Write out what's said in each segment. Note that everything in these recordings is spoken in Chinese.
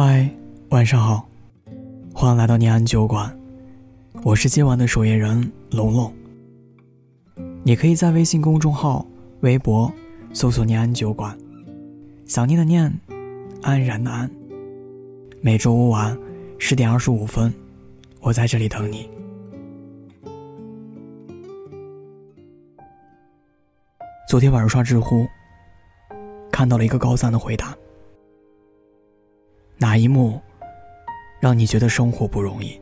嗨，晚上好，欢迎来到念安酒馆，我是今晚的守夜人龙龙。你可以在微信公众号、微博搜索“念安酒馆”，想念的念，安然的安。每周五晚十点二十五分，我在这里等你。昨天晚上刷知乎，看到了一个高赞的回答。哪一幕让你觉得生活不容易？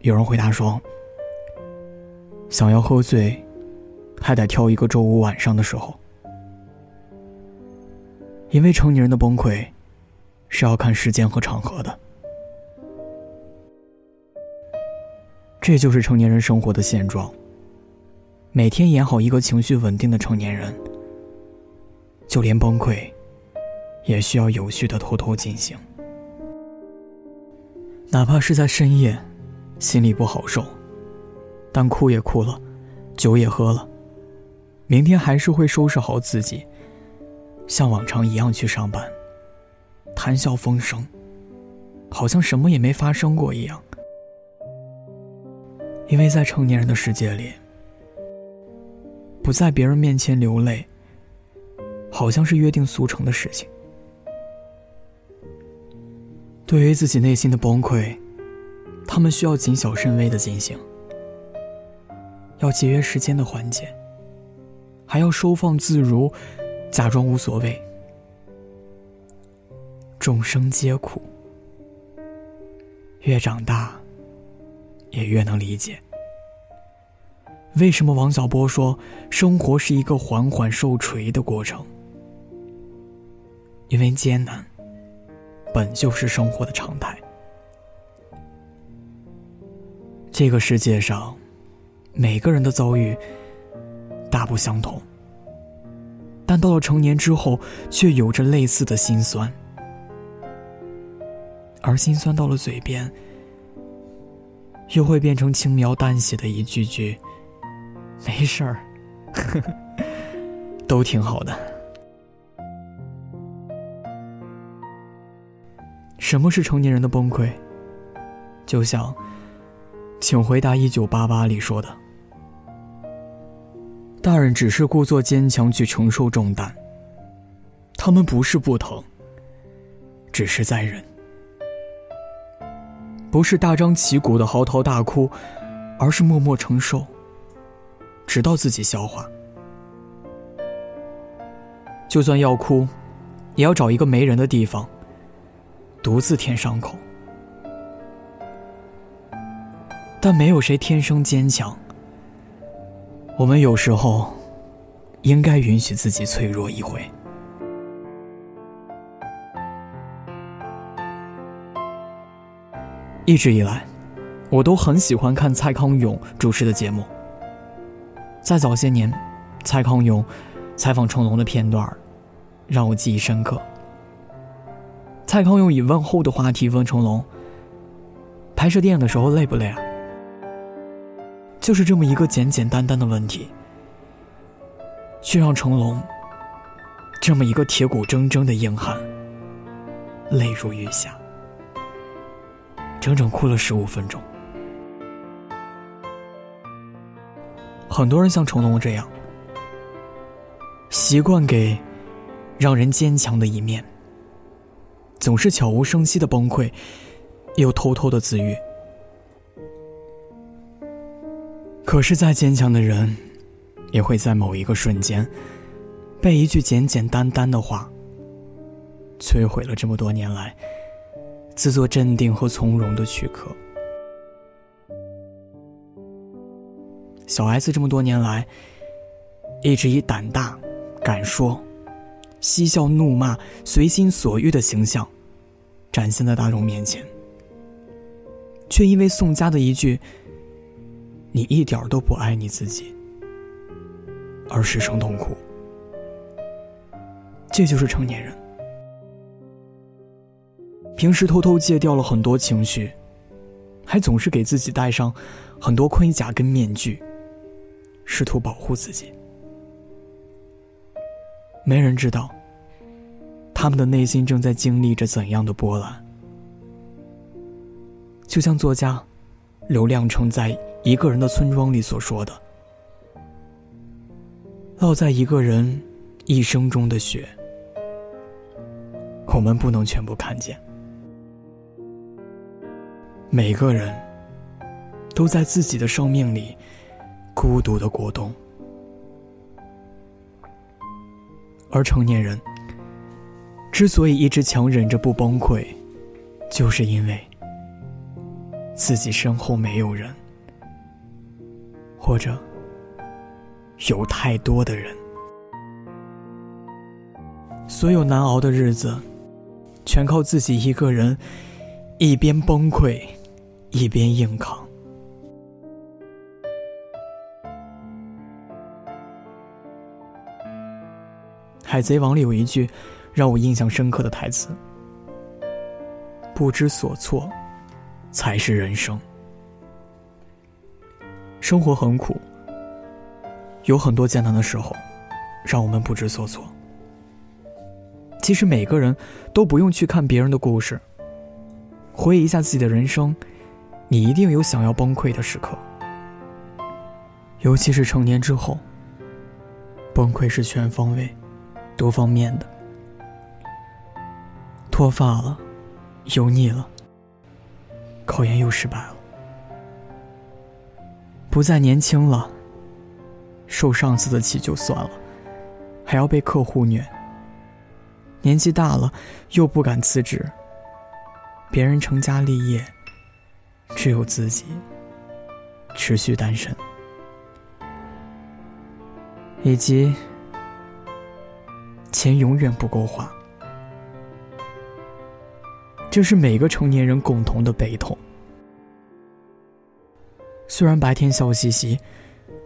有人回答说：“想要喝醉，还得挑一个周五晚上的时候，因为成年人的崩溃是要看时间和场合的。这就是成年人生活的现状。每天演好一个情绪稳定的成年人，就连崩溃。”也需要有序的偷偷进行，哪怕是在深夜，心里不好受，但哭也哭了，酒也喝了，明天还是会收拾好自己，像往常一样去上班，谈笑风生，好像什么也没发生过一样。因为在成年人的世界里，不在别人面前流泪，好像是约定俗成的事情。对于自己内心的崩溃，他们需要谨小慎微的进行，要节约时间的缓解，还要收放自如，假装无所谓。众生皆苦，越长大，也越能理解，为什么王小波说生活是一个缓缓受锤的过程，因为艰难。本就是生活的常态。这个世界上，每个人的遭遇大不相同，但到了成年之后，却有着类似的心酸。而心酸到了嘴边，又会变成轻描淡写的一句句“没事儿”，都挺好的。什么是成年人的崩溃？就像《请回答一九八八》里说的：“大人只是故作坚强去承受重担，他们不是不疼，只是在忍；不是大张旗鼓的嚎啕大哭，而是默默承受，直到自己消化。就算要哭，也要找一个没人的地方。”独自舔伤口，但没有谁天生坚强。我们有时候应该允许自己脆弱一回。一直以来，我都很喜欢看蔡康永主持的节目。在早些年，蔡康永采访成龙的片段，让我记忆深刻。蔡康永以问候的话题问成龙：“拍摄电影的时候累不累啊？”就是这么一个简简单单的问题，却让成龙这么一个铁骨铮铮的硬汉泪如雨下，整整哭了十五分钟。很多人像成龙这样，习惯给让人坚强的一面。总是悄无声息的崩溃，又偷偷的自愈。可是再坚强的人，也会在某一个瞬间，被一句简简单单的话，摧毁了这么多年来自作镇定和从容的躯壳。小 S 这么多年来，一直以胆大、敢说。嬉笑怒骂、随心所欲的形象，展现在大众面前，却因为宋佳的一句“你一点都不爱你自己”而失声痛哭。这就是成年人，平时偷偷戒掉了很多情绪，还总是给自己戴上很多盔甲跟面具，试图保护自己。没人知道，他们的内心正在经历着怎样的波澜？就像作家刘亮程在《一个人的村庄》里所说的：“落在一个人一生中的雪，我们不能全部看见。每个人都在自己的生命里孤独的过冬，而成年人。”之所以一直强忍着不崩溃，就是因为自己身后没有人，或者有太多的人。所有难熬的日子，全靠自己一个人，一边崩溃，一边硬扛。海贼王里有一句。让我印象深刻的台词：“不知所措，才是人生。生活很苦，有很多艰难的时候，让我们不知所措。其实每个人都不用去看别人的故事，回忆一下自己的人生，你一定有想要崩溃的时刻。尤其是成年之后，崩溃是全方位、多方面的。”脱发了，油腻了，考研又失败了，不再年轻了，受上司的气就算了，还要被客户虐。年纪大了，又不敢辞职，别人成家立业，只有自己持续单身，以及钱永远不够花。这是每个成年人共同的悲痛。虽然白天笑嘻嘻，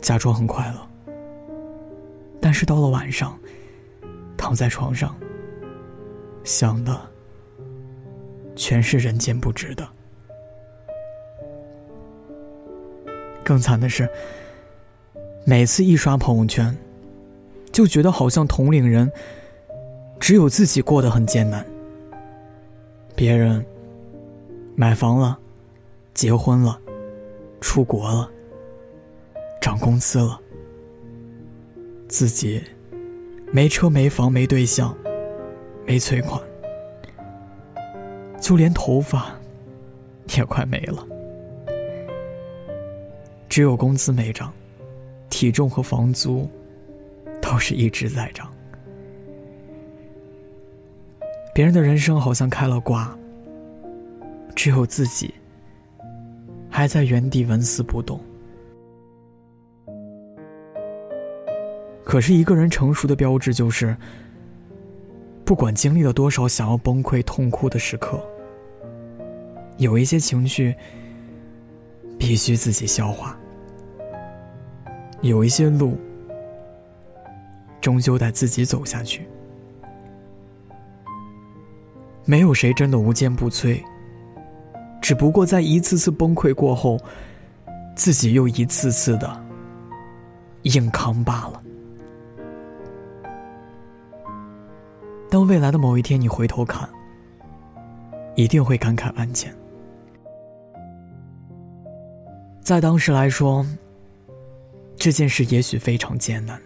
假装很快乐，但是到了晚上，躺在床上，想的全是人间不值得。更惨的是，每次一刷朋友圈，就觉得好像同龄人只有自己过得很艰难。别人买房了，结婚了，出国了，涨工资了，自己没车没房没对象，没存款，就连头发也快没了，只有工资没涨，体重和房租都是一直在涨。别人的人生好像开了挂，只有自己还在原地纹丝不动。可是，一个人成熟的标志就是，不管经历了多少想要崩溃、痛哭的时刻，有一些情绪必须自己消化，有一些路终究得自己走下去。没有谁真的无坚不摧，只不过在一次次崩溃过后，自己又一次次的硬扛罢了。当未来的某一天你回头看，一定会感慨万千。在当时来说，这件事也许非常艰难，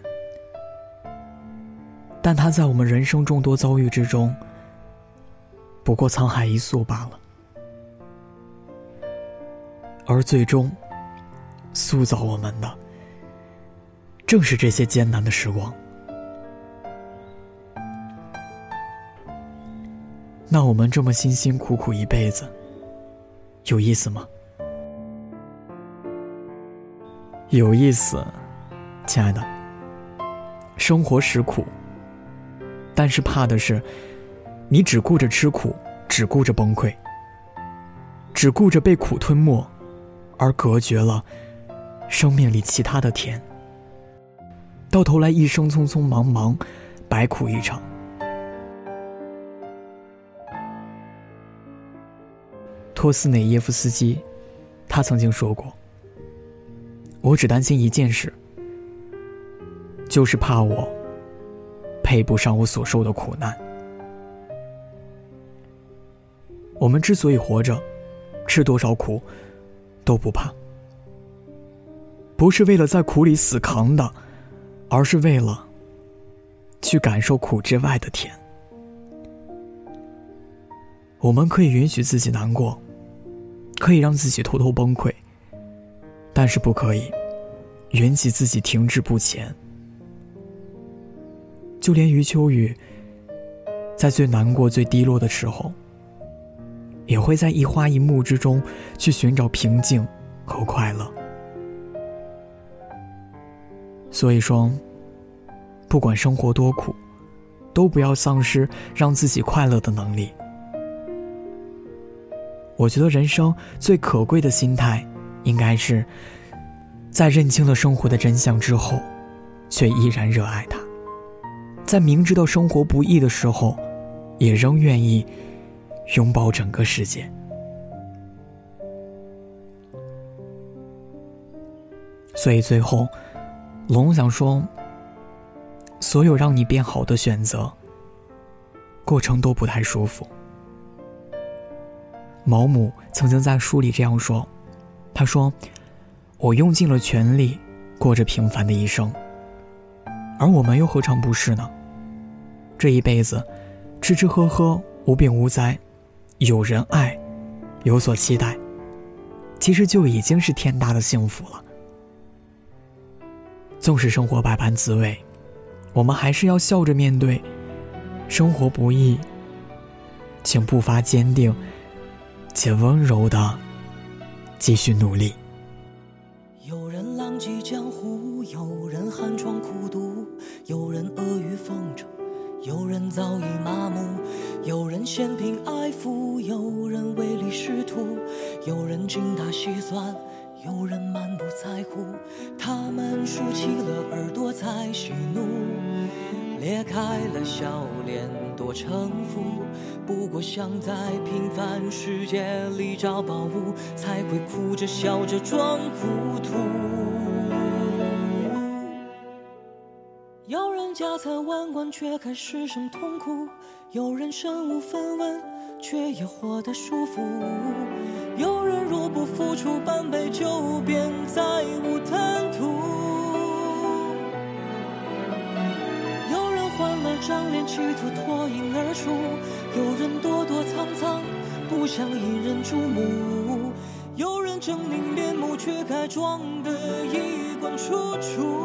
但它在我们人生众多遭遇之中。不过沧海一粟罢了，而最终塑造我们的，正是这些艰难的时光。那我们这么辛辛苦苦一辈子，有意思吗？有意思，亲爱的。生活实苦，但是怕的是。你只顾着吃苦，只顾着崩溃，只顾着被苦吞没，而隔绝了生命里其他的甜。到头来，一生匆匆忙忙，白苦一场。托斯内耶夫斯基，他曾经说过：“我只担心一件事，就是怕我配不上我所受的苦难。”我们之所以活着，吃多少苦都不怕，不是为了在苦里死扛的，而是为了去感受苦之外的甜。我们可以允许自己难过，可以让自己偷偷崩溃，但是不可以允许自己停滞不前。就连余秋雨，在最难过、最低落的时候。也会在一花一木之中去寻找平静和快乐。所以说，不管生活多苦，都不要丧失让自己快乐的能力。我觉得人生最可贵的心态，应该是在认清了生活的真相之后，却依然热爱它；在明知道生活不易的时候，也仍愿意。拥抱整个世界。所以最后，龙想说：所有让你变好的选择，过程都不太舒服。毛姆曾经在书里这样说：“他说，我用尽了全力过着平凡的一生，而我们又何尝不是呢？这一辈子，吃吃喝喝，无病无灾。”有人爱，有所期待，其实就已经是天大的幸福了。纵使生活百般滋味，我们还是要笑着面对。生活不易，请步伐坚定且温柔的继续努力。算，有人满不在乎。他们竖起了耳朵在喜怒，裂开了笑脸多城府。不过想在平凡世界里找宝物，才会哭着笑着装糊涂。有人家财万贯却还失声痛哭，有人身无分文却也活得舒服，有人若不付出半杯酒便再无贪图，有人换了张脸企图脱颖而出，有人躲躲藏藏不想引人注目，有人狰狞面目却该装得衣冠楚楚。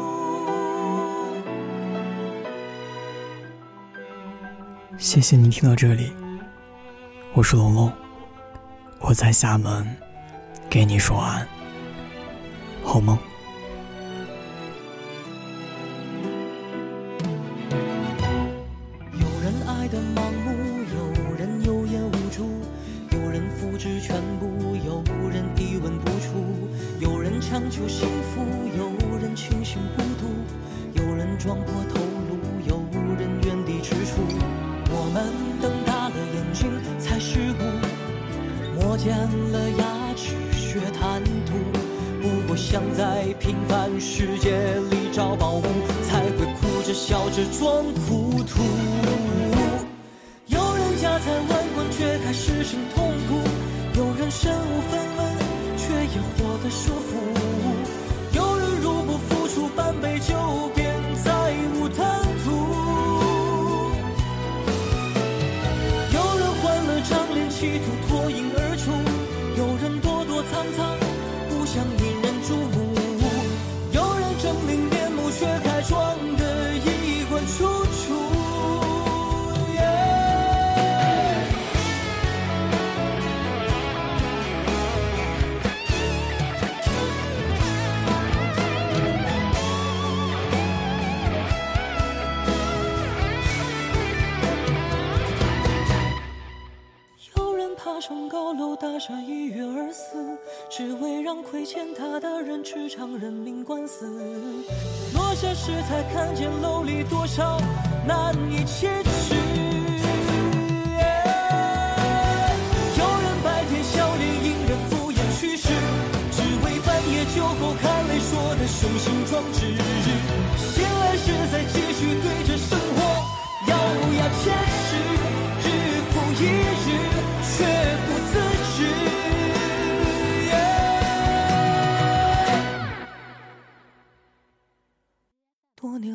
谢谢你听到这里，我是龙龙，我在厦门，给你说安，好梦。有人爱的盲目，有人有眼无珠，有人付之全部，有人一文不出，有人强求幸福，有人庆幸孤独，有人撞破头想在平凡世界里找宝物，才会哭着笑着装糊涂。有人家财万贯却还失声痛哭，有人身无分楼大厦一跃而死，只为让亏欠他的人吃场人命官司。落下时才看见楼里多少难以启齿。有人白天笑脸迎人敷衍去世，只为半夜酒后看泪说的雄心壮志。醒来时再继续对着生活咬牙切齿，